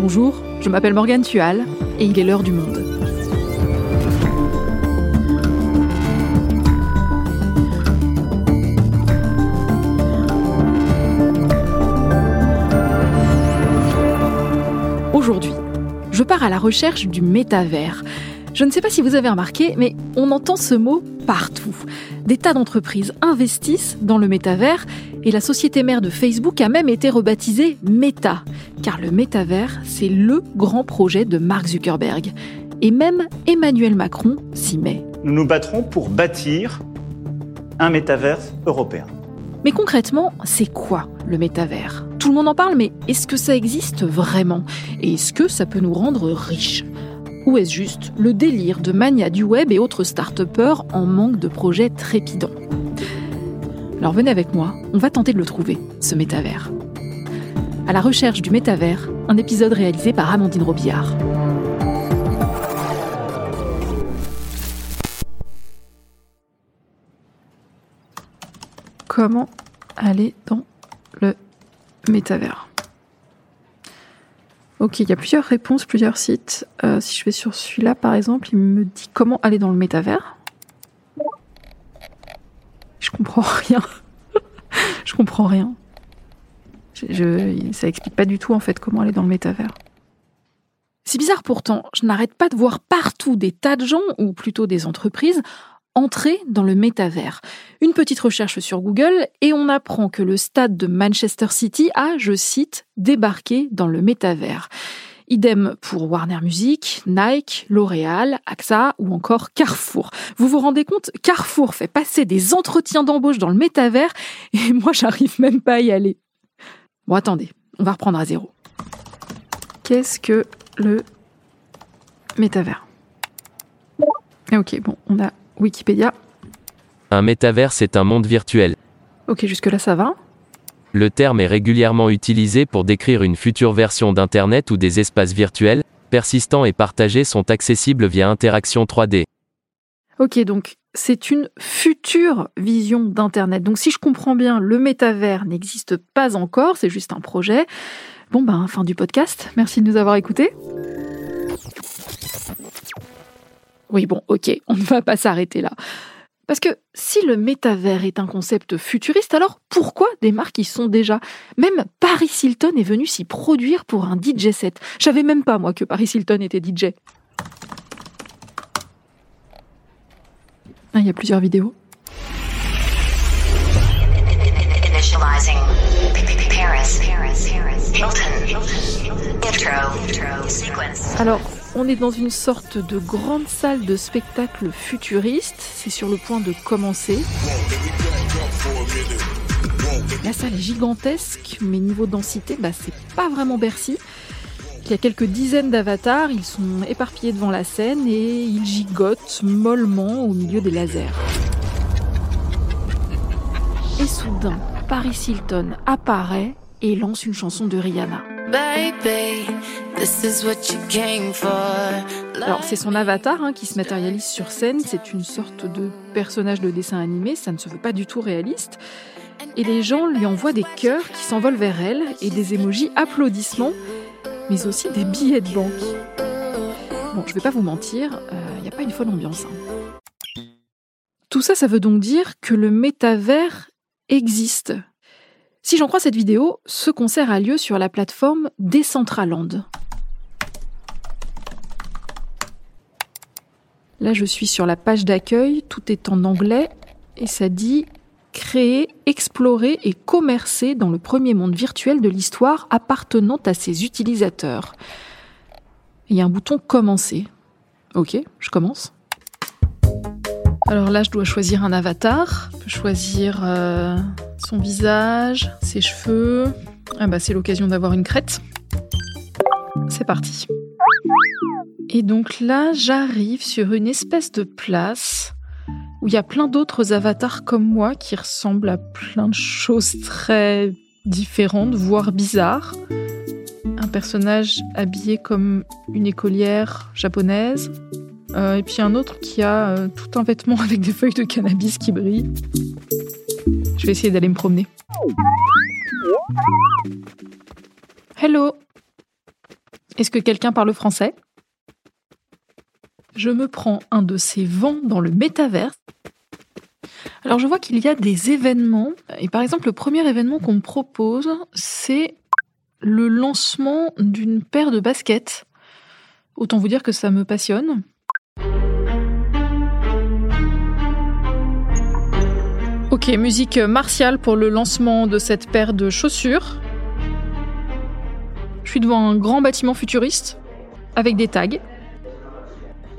Bonjour, je m'appelle Morgane Tual et il est l'heure du monde. Aujourd'hui, je pars à la recherche du métavers. Je ne sais pas si vous avez remarqué, mais on entend ce mot partout. Des tas d'entreprises investissent dans le métavers et la société mère de Facebook a même été rebaptisée Meta, car le métavers, c'est le grand projet de Mark Zuckerberg. Et même Emmanuel Macron s'y met. Nous nous battrons pour bâtir un métavers européen. Mais concrètement, c'est quoi le métavers? Tout le monde en parle, mais est-ce que ça existe vraiment? Et est-ce que ça peut nous rendre riches? Ou est-ce juste le délire de mania du web et autres start en manque de projets trépidants? Alors venez avec moi, on va tenter de le trouver, ce métavers. À la recherche du métavers, un épisode réalisé par Amandine Robillard. Comment aller dans le métavers? Ok, il y a plusieurs réponses, plusieurs sites. Euh, si je vais sur celui-là, par exemple, il me dit comment aller dans le métavers. Je comprends rien. je comprends rien. Ça explique pas du tout en fait comment aller dans le métavers. C'est bizarre pourtant, je n'arrête pas de voir partout des tas de gens, ou plutôt des entreprises, entrer dans le métavers. Une petite recherche sur Google et on apprend que le stade de Manchester City a, je cite, débarqué dans le métavers. Idem pour Warner Music, Nike, L'Oréal, AXA ou encore Carrefour. Vous vous rendez compte Carrefour fait passer des entretiens d'embauche dans le métavers et moi j'arrive même pas à y aller. Bon attendez, on va reprendre à zéro. Qu'est-ce que le métavers? Ok, bon, on a Wikipédia. Un métavers, c'est un monde virtuel. Ok, jusque-là ça va. Le terme est régulièrement utilisé pour décrire une future version d'Internet où des espaces virtuels, persistants et partagés sont accessibles via interaction 3D. Ok, donc c'est une future vision d'Internet. Donc si je comprends bien, le métavers n'existe pas encore, c'est juste un projet. Bon ben, fin du podcast. Merci de nous avoir écoutés. Oui, bon, ok, on ne va pas s'arrêter là. Parce que si le métavers est un concept futuriste, alors pourquoi des marques y sont déjà? Même Paris Hilton est venu s'y produire pour un DJ set. Je savais même pas, moi, que Paris Hilton était DJ. Ah, il y a plusieurs vidéos. Alors, on est dans une sorte de grande salle de spectacle futuriste. C'est sur le point de commencer. La salle est gigantesque, mais niveau densité, bah, c'est pas vraiment Bercy. Il y a quelques dizaines d'avatars, ils sont éparpillés devant la scène et ils gigotent mollement au milieu des lasers. Et soudain, Paris Hilton apparaît et lance une chanson de Rihanna. Alors c'est son avatar hein, qui se matérialise sur scène, c'est une sorte de personnage de dessin animé, ça ne se veut pas du tout réaliste. Et les gens lui envoient des cœurs qui s'envolent vers elle et des émojis applaudissements, mais aussi des billets de banque. Bon, je vais pas vous mentir, il euh, n'y a pas une folle ambiance. Hein. Tout ça, ça veut donc dire que le métavers existe. Si j'en crois cette vidéo, ce concert a lieu sur la plateforme Decentraland. Là, je suis sur la page d'accueil, tout est en anglais et ça dit créer, explorer et commercer dans le premier monde virtuel de l'histoire appartenant à ses utilisateurs. Il y a un bouton commencer. Ok, je commence. Alors là, je dois choisir un avatar. Je peux choisir euh, son visage, ses cheveux. Ah bah, c'est l'occasion d'avoir une crête. C'est parti. Et donc là, j'arrive sur une espèce de place où il y a plein d'autres avatars comme moi qui ressemblent à plein de choses très différentes, voire bizarres. Un personnage habillé comme une écolière japonaise, euh, et puis un autre qui a euh, tout un vêtement avec des feuilles de cannabis qui brillent. Je vais essayer d'aller me promener. Hello. Est-ce que quelqu'un parle français? Je me prends un de ces vents dans le métaverse. Alors je vois qu'il y a des événements. Et par exemple, le premier événement qu'on me propose, c'est le lancement d'une paire de baskets. Autant vous dire que ça me passionne. Musique martiale pour le lancement de cette paire de chaussures. Je suis devant un grand bâtiment futuriste avec des tags.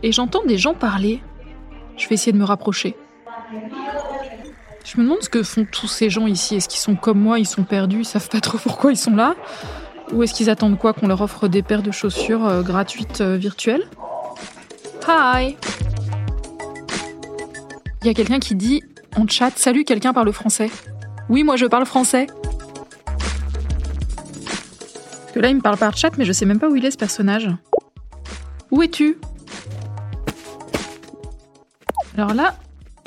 Et j'entends des gens parler. Je vais essayer de me rapprocher. Je me demande ce que font tous ces gens ici. Est-ce qu'ils sont comme moi, ils sont perdus, ils savent pas trop pourquoi ils sont là Ou est-ce qu'ils attendent quoi Qu'on leur offre des paires de chaussures euh, gratuites euh, virtuelles? Hi Il y a quelqu'un qui dit en chat Salut, quelqu'un parle français. Oui, moi je parle français. que là, il me parle par chat, mais je sais même pas où il est ce personnage. Où es-tu? Alors là,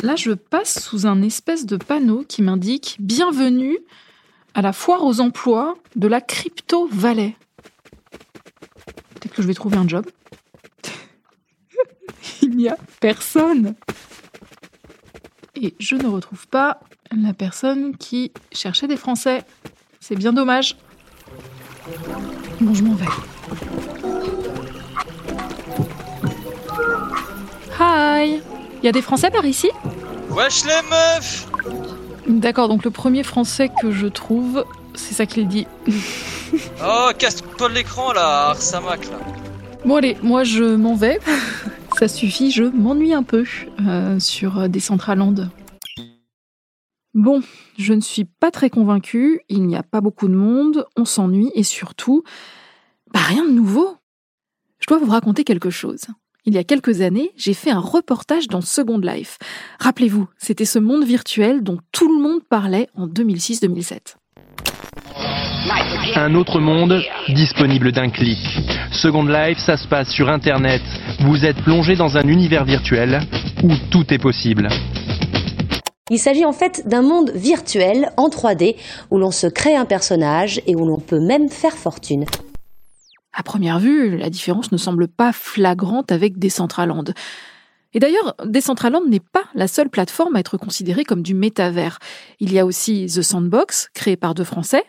là, je passe sous un espèce de panneau qui m'indique Bienvenue à la foire aux emplois de la Crypto Valley. Peut-être que je vais trouver un job. il n'y a personne. Et je ne retrouve pas la personne qui cherchait des Français. C'est bien dommage. Bon, je m'en vais. Hi Il y a des Français par ici? Wesh les meufs D'accord, donc le premier Français que je trouve, c'est ça qu'il dit. Oh, casse-toi l'écran là, Arsamac là. Bon allez, moi je m'en vais. Ça suffit, je m'ennuie un peu euh, sur Decentraland. Bon, je ne suis pas très convaincue, il n'y a pas beaucoup de monde, on s'ennuie et surtout, bah rien de nouveau. Je dois vous raconter quelque chose. Il y a quelques années, j'ai fait un reportage dans Second Life. Rappelez-vous, c'était ce monde virtuel dont tout le monde parlait en 2006-2007. Un autre monde disponible d'un clic. Second Life, ça se passe sur Internet. Vous êtes plongé dans un univers virtuel où tout est possible. Il s'agit en fait d'un monde virtuel en 3D où l'on se crée un personnage et où l'on peut même faire fortune. À première vue, la différence ne semble pas flagrante avec Decentraland. Et d'ailleurs, Decentraland n'est pas la seule plateforme à être considérée comme du métavers. Il y a aussi The Sandbox, créé par deux Français,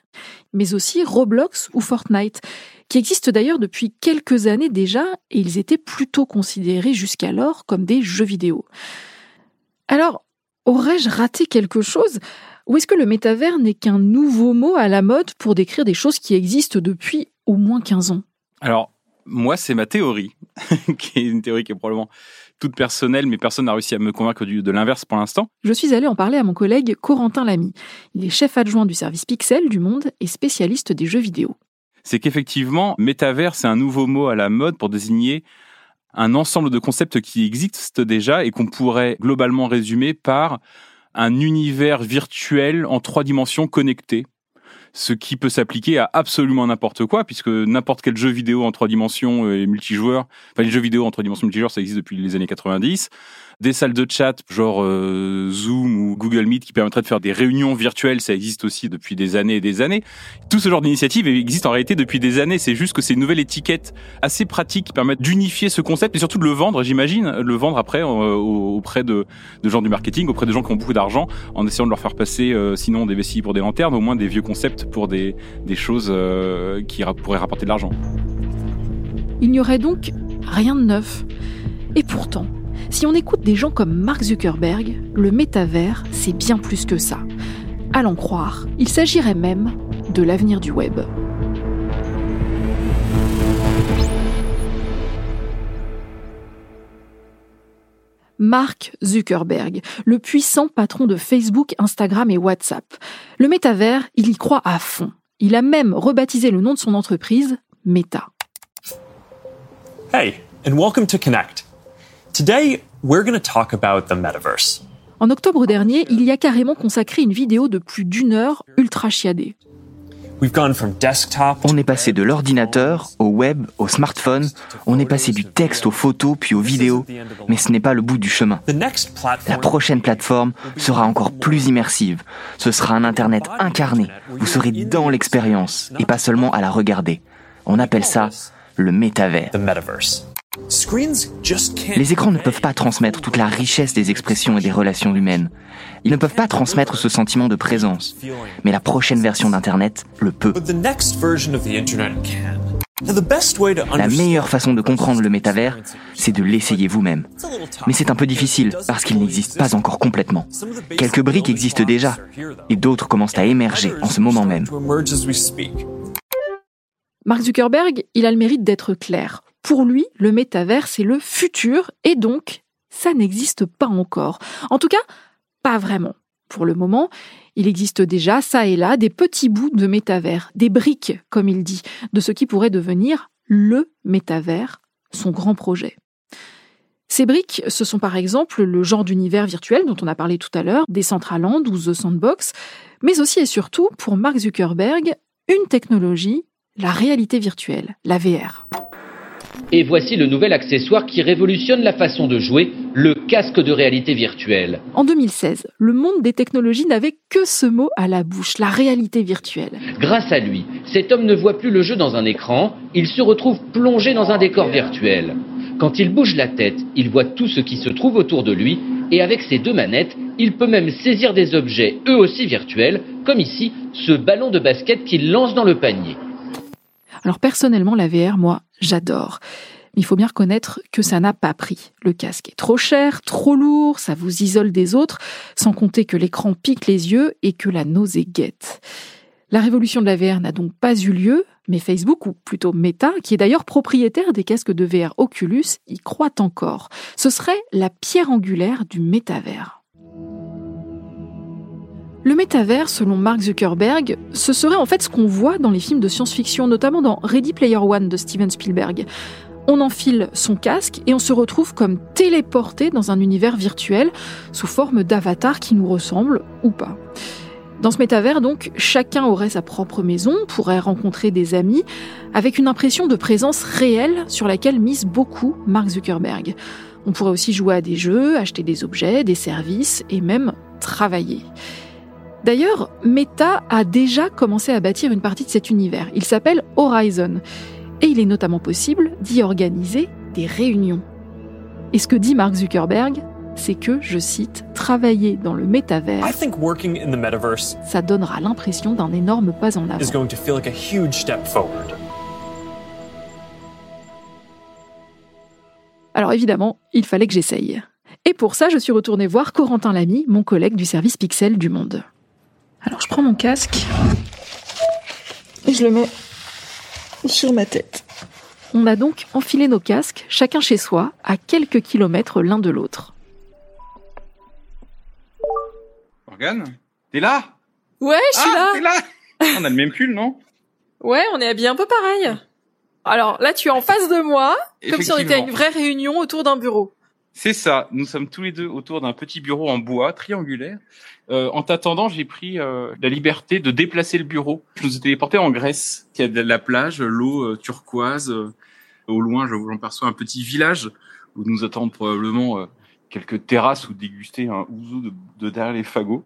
mais aussi Roblox ou Fortnite, qui existent d'ailleurs depuis quelques années déjà, et ils étaient plutôt considérés jusqu'alors comme des jeux vidéo. Alors, aurais-je raté quelque chose? Ou est-ce que le métavers n'est qu'un nouveau mot à la mode pour décrire des choses qui existent depuis au moins 15 ans? Alors, moi, c'est ma théorie, qui est une théorie qui est probablement toute personnelle, mais personne n'a réussi à me convaincre de l'inverse pour l'instant. Je suis allée en parler à mon collègue Corentin Lamy. Il est chef adjoint du service Pixel du Monde et spécialiste des jeux vidéo. C'est qu'effectivement, métavers, c'est un nouveau mot à la mode pour désigner un ensemble de concepts qui existent déjà et qu'on pourrait globalement résumer par un univers virtuel en trois dimensions connecté ce qui peut s'appliquer à absolument n'importe quoi, puisque n'importe quel jeu vidéo en trois dimensions et multijoueur, enfin les jeux vidéo en trois dimensions multijoueurs, ça existe depuis les années 90. Des salles de chat, genre euh, Zoom ou Google Meet, qui permettraient de faire des réunions virtuelles, ça existe aussi depuis des années et des années. Tout ce genre d'initiative existe en réalité depuis des années. C'est juste que c'est une nouvelle étiquette assez pratique qui permettent d'unifier ce concept et surtout de le vendre, j'imagine, le vendre après euh, auprès de, de gens du marketing, auprès de gens qui ont beaucoup d'argent, en essayant de leur faire passer, euh, sinon des vessies pour des lanternes, au moins des vieux concepts pour des, choses euh, qui pourraient rapporter de l'argent. Il n'y aurait donc rien de neuf. Et pourtant, si on écoute des gens comme Mark Zuckerberg, le métavers, c'est bien plus que ça. À l'en croire, il s'agirait même de l'avenir du web. Mark Zuckerberg, le puissant patron de Facebook, Instagram et WhatsApp. Le métavers, il y croit à fond. Il a même rebaptisé le nom de son entreprise Meta. Hey, and welcome to Connect. Today, we're going to talk about the metaverse. En octobre dernier, il y a carrément consacré une vidéo de plus d'une heure ultra chiadée. On est passé de l'ordinateur au web, au smartphone, on est passé du texte aux photos puis aux vidéos, mais ce n'est pas le bout du chemin. La prochaine plateforme sera encore plus immersive. Ce sera un Internet incarné. Vous serez dans l'expérience et pas seulement à la regarder. On appelle ça le métavers. Les écrans ne peuvent pas transmettre toute la richesse des expressions et des relations humaines. Ils ne peuvent pas transmettre ce sentiment de présence. Mais la prochaine version d'Internet le peut. La meilleure façon de comprendre le métavers, c'est de l'essayer vous-même. Mais c'est un peu difficile parce qu'il n'existe pas encore complètement. Quelques briques existent déjà et d'autres commencent à émerger en ce moment même. Mark Zuckerberg, il a le mérite d'être clair. Pour lui, le métavers, c'est le futur et donc, ça n'existe pas encore. En tout cas, pas vraiment. Pour le moment, il existe déjà, ça et là, des petits bouts de métavers, des briques, comme il dit, de ce qui pourrait devenir le métavers, son grand projet. Ces briques, ce sont par exemple le genre d'univers virtuel dont on a parlé tout à l'heure, Decentraland ou The Sandbox, mais aussi et surtout, pour Mark Zuckerberg, une technologie, la réalité virtuelle, la VR. Et voici le nouvel accessoire qui révolutionne la façon de jouer, le casque de réalité virtuelle. En 2016, le monde des technologies n'avait que ce mot à la bouche, la réalité virtuelle. Grâce à lui, cet homme ne voit plus le jeu dans un écran, il se retrouve plongé dans un décor virtuel. Quand il bouge la tête, il voit tout ce qui se trouve autour de lui, et avec ses deux manettes, il peut même saisir des objets, eux aussi virtuels, comme ici, ce ballon de basket qu'il lance dans le panier. Alors personnellement, la VR, moi, j'adore. Mais il faut bien reconnaître que ça n'a pas pris. Le casque est trop cher, trop lourd, ça vous isole des autres, sans compter que l'écran pique les yeux et que la nausée guette. La révolution de la VR n'a donc pas eu lieu, mais Facebook, ou plutôt Meta, qui est d'ailleurs propriétaire des casques de VR Oculus, y croit encore. Ce serait la pierre angulaire du métavers. Le métavers, selon Mark Zuckerberg, ce serait en fait ce qu'on voit dans les films de science-fiction, notamment dans Ready Player One de Steven Spielberg. On enfile son casque et on se retrouve comme téléporté dans un univers virtuel sous forme d'avatar qui nous ressemble ou pas. Dans ce métavers, donc, chacun aurait sa propre maison, pourrait rencontrer des amis, avec une impression de présence réelle sur laquelle mise beaucoup Mark Zuckerberg. On pourrait aussi jouer à des jeux, acheter des objets, des services et même travailler. D'ailleurs, Meta a déjà commencé à bâtir une partie de cet univers. Il s'appelle Horizon. Et il est notamment possible d'y organiser des réunions. Et ce que dit Mark Zuckerberg, c'est que, je cite, travailler dans le métavers, ça donnera l'impression d'un énorme pas en avant. Alors évidemment, il fallait que j'essaye. Et pour ça, je suis retournée voir Corentin Lamy, mon collègue du service Pixel du Monde. Alors je prends mon casque et je le mets sur ma tête. On a donc enfilé nos casques, chacun chez soi, à quelques kilomètres l'un de l'autre. Morgane T'es là? Ouais, je suis ah, là T'es là On a le même pull, non? Ouais, on est habillés un peu pareil. Alors là, tu es en face de moi, comme si on était à une vraie réunion autour d'un bureau. C'est ça. Nous sommes tous les deux autour d'un petit bureau en bois triangulaire. Euh, en t'attendant, j'ai pris euh, la liberté de déplacer le bureau. Je nous ai téléporté en Grèce, qui a de la plage, l'eau euh, turquoise. Euh, au loin, j'en perçois un petit village où nous attendent probablement euh, quelques terrasses ou déguster un ouzo de, de, derrière les fagots.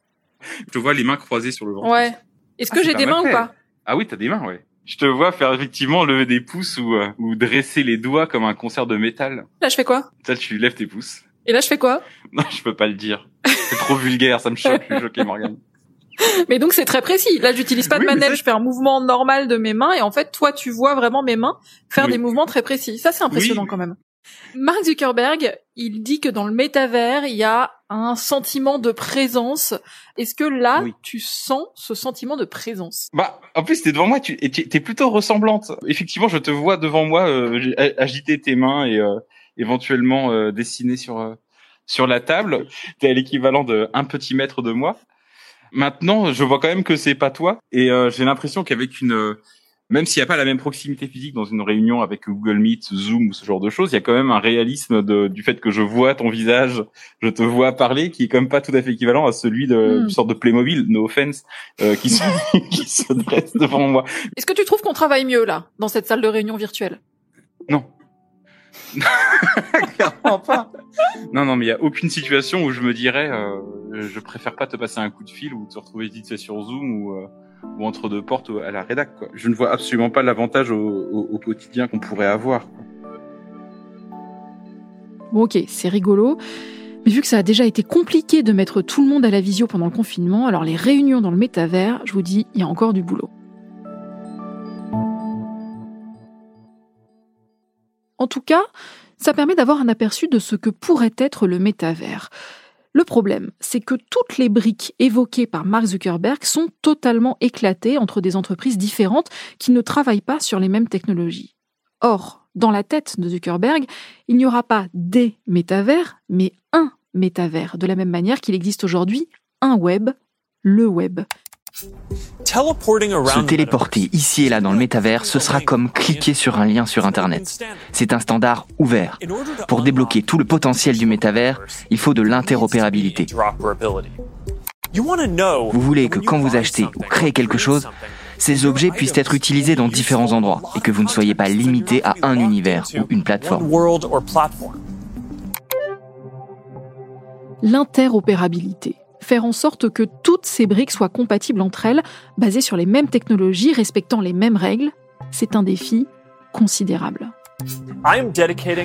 Je vois les mains croisées sur le ventre. Ouais. Est-ce que ah, j'ai des mains ou pas? Ah oui, t'as des mains, ouais. Je te vois faire effectivement lever des pouces ou, ou dresser les doigts comme un concert de métal. Là, je fais quoi? Là, tu lèves tes pouces. Et là, je fais quoi? Non, je peux pas le dire. C'est trop vulgaire, ça me choque. Je choqué, Morgane. Mais donc c'est très précis. Là, j'utilise pas de manette, je fais un mouvement normal de mes mains et en fait, toi, tu vois vraiment mes mains faire oui. des mouvements très précis. Ça, c'est impressionnant oui. quand même. Mark Zuckerberg, il dit que dans le métavers, il y a un sentiment de présence. Est-ce que là, oui. tu sens ce sentiment de présence? Bah, en plus, t'es devant moi, tu es plutôt ressemblante. Effectivement, je te vois devant moi euh, agiter tes mains et euh, éventuellement euh, dessiner sur euh, sur la table. T'es à l'équivalent de un petit mètre de moi. Maintenant, je vois quand même que c'est pas toi et euh, j'ai l'impression qu'avec une même s'il n'y a pas la même proximité physique dans une réunion avec Google Meet, Zoom ou ce genre de choses, il y a quand même un réalisme de, du fait que je vois ton visage, je te vois parler, qui est quand même pas tout à fait équivalent à celui de une sorte de Playmobil, no offense, euh, qui, se, qui se dresse devant moi. Est-ce que tu trouves qu'on travaille mieux là, dans cette salle de réunion virtuelle? Non. Clairement pas. Non, non, mais il y a aucune situation où je me dirais, euh, je préfère pas te passer un coup de fil ou te retrouver vite fait sur Zoom ou, euh, ou entre deux portes à la rédac. Quoi. Je ne vois absolument pas l'avantage au, quotidien qu'on pourrait avoir. Bon ok, c'est rigolo. Mais vu que ça a déjà été compliqué de mettre tout le monde à la visio pendant le confinement, alors les réunions dans le métavers, je vous dis, il y a encore du boulot. En tout cas, ça permet d'avoir un aperçu de ce que pourrait être le métavers. Le problème, c'est que toutes les briques évoquées par Mark Zuckerberg sont totalement éclatées entre des entreprises différentes qui ne travaillent pas sur les mêmes technologies. Or, dans la tête de Zuckerberg, il n'y aura pas des métavers, mais un métavers, de la même manière qu'il existe aujourd'hui un web, le web. Se téléporter ici et là dans le métavers, ce sera comme cliquer sur un lien sur Internet. C'est un standard ouvert. Pour débloquer tout le potentiel du métavers, il faut de l'interopérabilité. Vous voulez que quand vous achetez ou créez quelque chose, ces objets puissent être utilisés dans différents endroits et que vous ne soyez pas limité à un univers ou une plateforme. L'interopérabilité. Faire en sorte que toutes ces briques soient compatibles entre elles, basées sur les mêmes technologies, respectant les mêmes règles, c'est un défi considérable.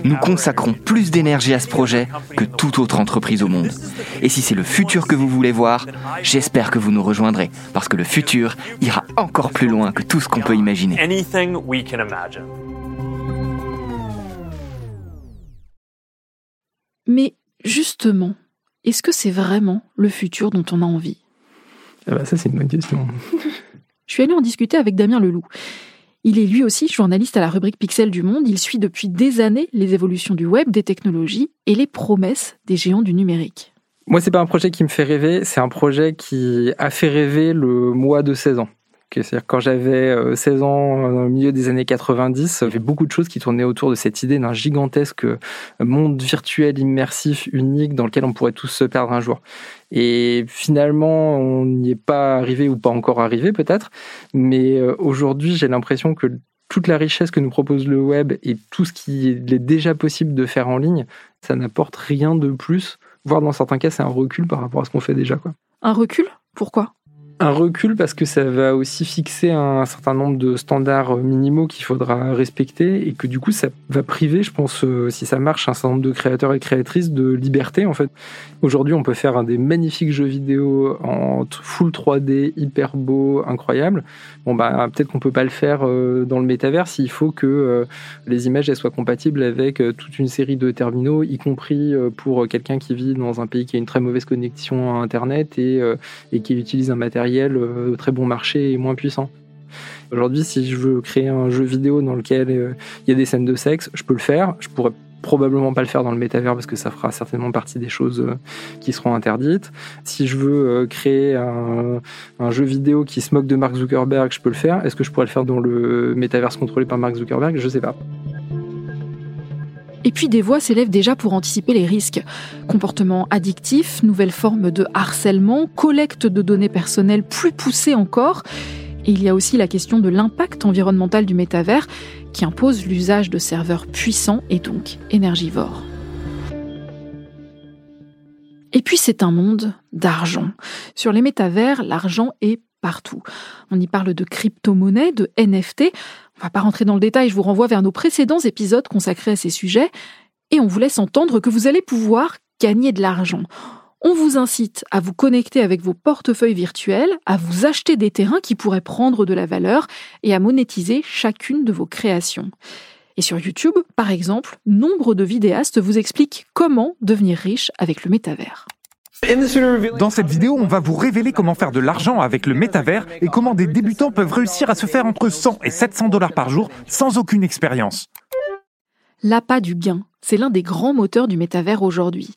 Nous consacrons plus d'énergie à ce projet que toute autre entreprise au monde. Et si c'est le futur que vous voulez voir, j'espère que vous nous rejoindrez, parce que le futur ira encore plus loin que tout ce qu'on peut imaginer. Mais justement, est-ce que c'est vraiment le futur dont on a envie? Ah bah Ça, c'est une bonne question. Je suis allée en discuter avec Damien Leloup. Il est lui aussi journaliste à la rubrique Pixel du Monde. Il suit depuis des années les évolutions du web, des technologies et les promesses des géants du numérique. Moi, c'est pas un projet qui me fait rêver, c'est un projet qui a fait rêver le mois de 16 ans. C'est-à-dire quand j'avais 16 ans, au milieu des années 90, il y avait beaucoup de choses qui tournaient autour de cette idée d'un gigantesque monde virtuel, immersif, unique, dans lequel on pourrait tous se perdre un jour. Et finalement, on n'y est pas arrivé ou pas encore arrivé peut-être, mais aujourd'hui, j'ai l'impression que toute la richesse que nous propose le web et tout ce qui est déjà possible de faire en ligne, ça n'apporte rien de plus, voire dans certains cas, c'est un recul par rapport à ce qu'on fait déjà. Quoi. Un recul? Pourquoi? Un recul parce que ça va aussi fixer un certain nombre de standards minimaux qu'il faudra respecter et que du coup ça va priver, je pense, si ça marche, un certain nombre de créateurs et créatrices de liberté en fait. Aujourd'hui, on peut faire un des magnifiques jeux vidéo en full 3D, hyper beau, incroyable. Bon bah peut-être qu'on peut pas le faire dans le métavers s'il faut que les images soient compatibles avec toute une série de terminaux, y compris pour quelqu'un qui vit dans un pays qui a une très mauvaise connexion à Internet et, et qui utilise un matériel de très bon marché et moins puissant. Aujourd'hui, si je veux créer un jeu vidéo dans lequel il y a des scènes de sexe, je peux le faire. Je pourrais probablement pas le faire dans le métavers parce que ça fera certainement partie des choses qui seront interdites. Si je veux créer un, un, jeu vidéo qui se moque de Mark Zuckerberg, je peux le faire. Est-ce que je pourrais le faire dans le métavers contrôlé par Mark Zuckerberg? Je sais pas. Et puis des voix s'élèvent déjà pour anticiper les risques. Comportements addictifs, nouvelles formes de harcèlement, collecte de données personnelles plus poussées encore. Et il y a aussi la question de l'impact environnemental du métavers qui impose l'usage de serveurs puissants et donc énergivores. Et puis c'est un monde d'argent. Sur les métavers, l'argent est partout. On y parle de crypto-monnaies, de NFT. On va pas rentrer dans le détail, je vous renvoie vers nos précédents épisodes consacrés à ces sujets. Et on vous laisse entendre que vous allez pouvoir gagner de l'argent. On vous incite à vous connecter avec vos portefeuilles virtuels, à vous acheter des terrains qui pourraient prendre de la valeur et à monétiser chacune de vos créations. Et sur YouTube, par exemple, nombre de vidéastes vous expliquent comment devenir riche avec le métavers. Dans cette vidéo, on va vous révéler comment faire de l'argent avec le métavers et comment des débutants peuvent réussir à se faire entre 100 et 700 dollars par jour sans aucune expérience. L'appât du gain, c'est l'un des grands moteurs du métavers aujourd'hui,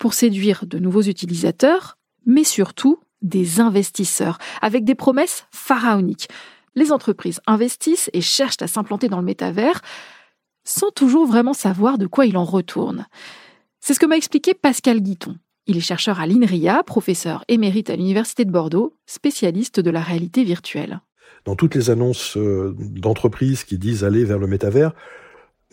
pour séduire de nouveaux utilisateurs, mais surtout des investisseurs, avec des promesses pharaoniques. les entreprises investissent et cherchent à s'implanter dans le métavers sans toujours vraiment savoir de quoi il en retourne. C'est ce que m'a expliqué Pascal Guiton. Il est chercheur à l'INRIA, professeur émérite à l'Université de Bordeaux, spécialiste de la réalité virtuelle. Dans toutes les annonces euh, d'entreprises qui disent aller vers le métavers,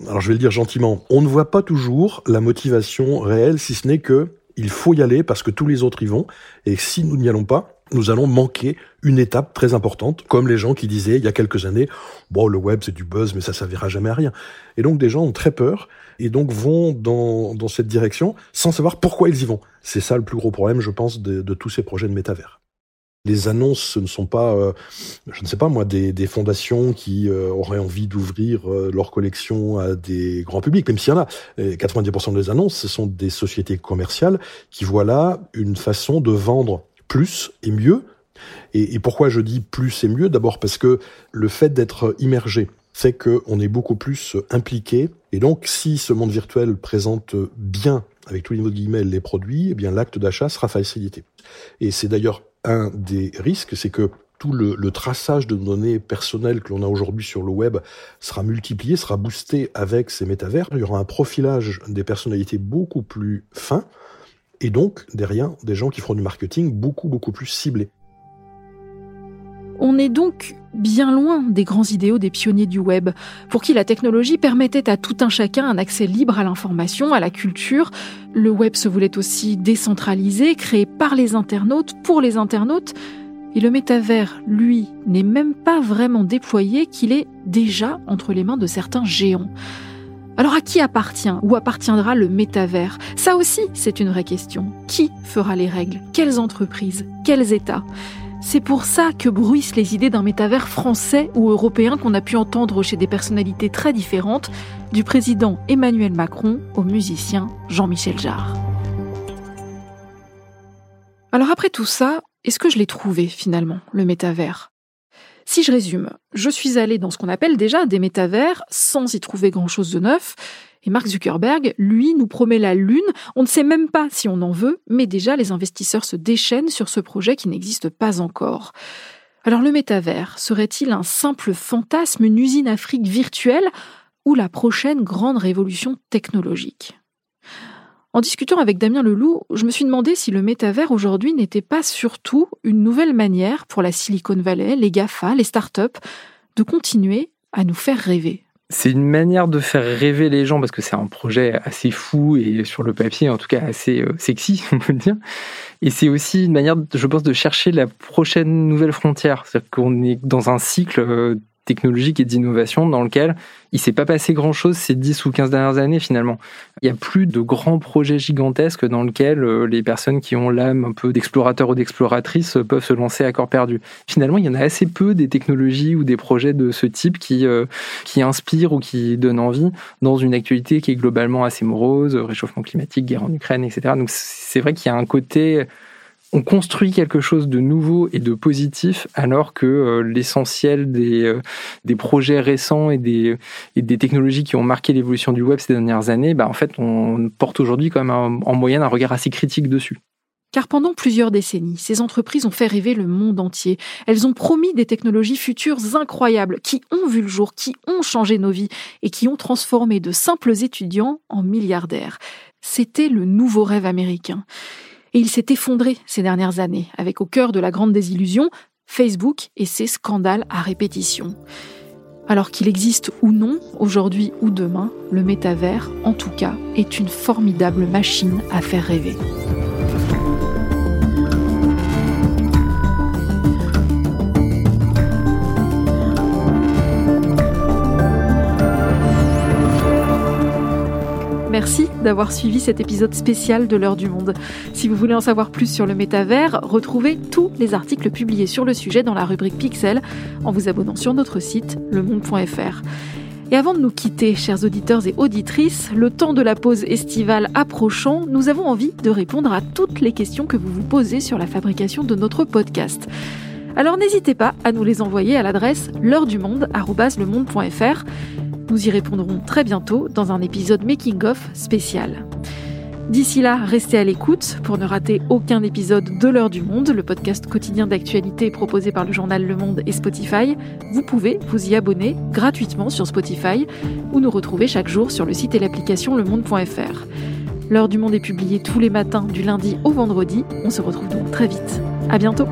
alors je vais le dire gentiment, on ne voit pas toujours la motivation réelle, si ce n'est que il faut y aller parce que tous les autres y vont, et si nous n'y allons pas, nous allons manquer une étape très importante, comme les gens qui disaient il y a quelques années, bon, le web c'est du buzz, mais ça servira jamais à rien. Et donc des gens ont très peur et donc vont dans, dans cette direction sans savoir pourquoi ils y vont. C'est ça le plus gros problème, je pense, de, de tous ces projets de métavers. Les annonces, ce ne sont pas, euh, je ne sais pas moi, des, des fondations qui euh, auraient envie d'ouvrir euh, leur collection à des grands publics, même s'il y en a. 90% des annonces, ce sont des sociétés commerciales qui voient là une façon de vendre plus et mieux. Et, pourquoi je dis plus et mieux? D'abord parce que le fait d'être immergé fait qu'on est beaucoup plus impliqué. Et donc, si ce monde virtuel présente bien, avec tous les mots de guillemets, les produits, eh bien l'acte d'achat sera facilité. Et c'est d'ailleurs un des risques, c'est que tout le, le, traçage de données personnelles que l'on a aujourd'hui sur le web sera multiplié, sera boosté avec ces métavers. Il y aura un profilage des personnalités beaucoup plus fin, et donc derrière des gens qui feront du marketing beaucoup beaucoup plus ciblé. On est donc bien loin des grands idéaux des pionniers du web, pour qui la technologie permettait à tout un chacun un accès libre à l'information, à la culture. Le web se voulait aussi décentralisé, créé par les internautes, pour les internautes. Et le métavers, lui, n'est même pas vraiment déployé qu'il est déjà entre les mains de certains géants. Alors à qui appartient ou appartiendra le métavers? Ça aussi, c'est une vraie question. Qui fera les règles? Quelles entreprises? Quels États? C'est pour ça que bruissent les idées d'un métavers français ou européen qu'on a pu entendre chez des personnalités très différentes, du président Emmanuel Macron au musicien Jean-Michel Jarre. Alors après tout ça, est-ce que je l'ai trouvé finalement, le métavers? Si je résume, je suis allé dans ce qu'on appelle déjà des métavers sans y trouver grand-chose de neuf, et Mark Zuckerberg, lui, nous promet la Lune. On ne sait même pas si on en veut, mais déjà les investisseurs se déchaînent sur ce projet qui n'existe pas encore. Alors le métavers serait-il un simple fantasme, une usine Afrique virtuelle ou la prochaine grande révolution technologique? En discutant avec Damien Leloup, je me suis demandé si le métavers aujourd'hui n'était pas surtout une nouvelle manière pour la Silicon Valley, les GAFA, les startups, de continuer à nous faire rêver c'est une manière de faire rêver les gens parce que c'est un projet assez fou et sur le papier en tout cas assez euh, sexy, on peut le dire. Et c'est aussi une manière, je pense, de chercher la prochaine nouvelle frontière. C'est-à-dire qu'on est dans un cycle euh, technologique et d'innovation dans lequel il s'est pas passé grand-chose ces 10 ou 15 dernières années finalement. Il y a plus de grands projets gigantesques dans lesquels euh, les personnes qui ont l'âme un peu d'explorateur ou d'exploratrice euh, peuvent se lancer à corps perdu. Finalement, il y en a assez peu des technologies ou des projets de ce type qui, euh, qui inspirent ou qui donnent envie dans une actualité qui est globalement assez morose, réchauffement climatique, guerre en Ukraine, etc. Donc c'est vrai qu'il y a un côté on construit quelque chose de nouveau et de positif alors que euh, l'essentiel des, euh, des projets récents et des, et des technologies qui ont marqué l'évolution du web ces dernières années, bah, en fait, on porte aujourd'hui quand même en moyenne un regard assez critique dessus. Car pendant plusieurs décennies, ces entreprises ont fait rêver le monde entier. Elles ont promis des technologies futures incroyables qui ont vu le jour, qui ont changé nos vies et qui ont transformé de simples étudiants en milliardaires. C'était le nouveau rêve américain. Et il s'est effondré ces dernières années, avec au cœur de la grande désillusion Facebook et ses scandales à répétition. Alors qu'il existe ou non, aujourd'hui ou demain, le métavers, en tout cas, est une formidable machine à faire rêver. Merci d'avoir suivi cet épisode spécial de l'heure du monde. Si vous voulez en savoir plus sur le métavers, retrouvez tous les articles publiés sur le sujet dans la rubrique Pixel en vous abonnant sur notre site lemonde.fr. Et avant de nous quitter, chers auditeurs et auditrices, le temps de la pause estivale approchant, nous avons envie de répondre à toutes les questions que vous vous posez sur la fabrication de notre podcast. Alors n'hésitez pas à nous les envoyer à l'adresse l'heure du monde@lemonde.fr. Nous y répondrons très bientôt dans un épisode Making of spécial. D'ici là, restez à l'écoute pour ne rater aucun épisode de l'heure du monde, le podcast quotidien d'actualité proposé par le journal Le Monde et Spotify. Vous pouvez vous y abonner gratuitement sur Spotify ou nous retrouver chaque jour sur le site et l'application lemonde.fr. L'heure du monde est publiée tous les matins du lundi au vendredi. On se retrouve donc très vite. À bientôt.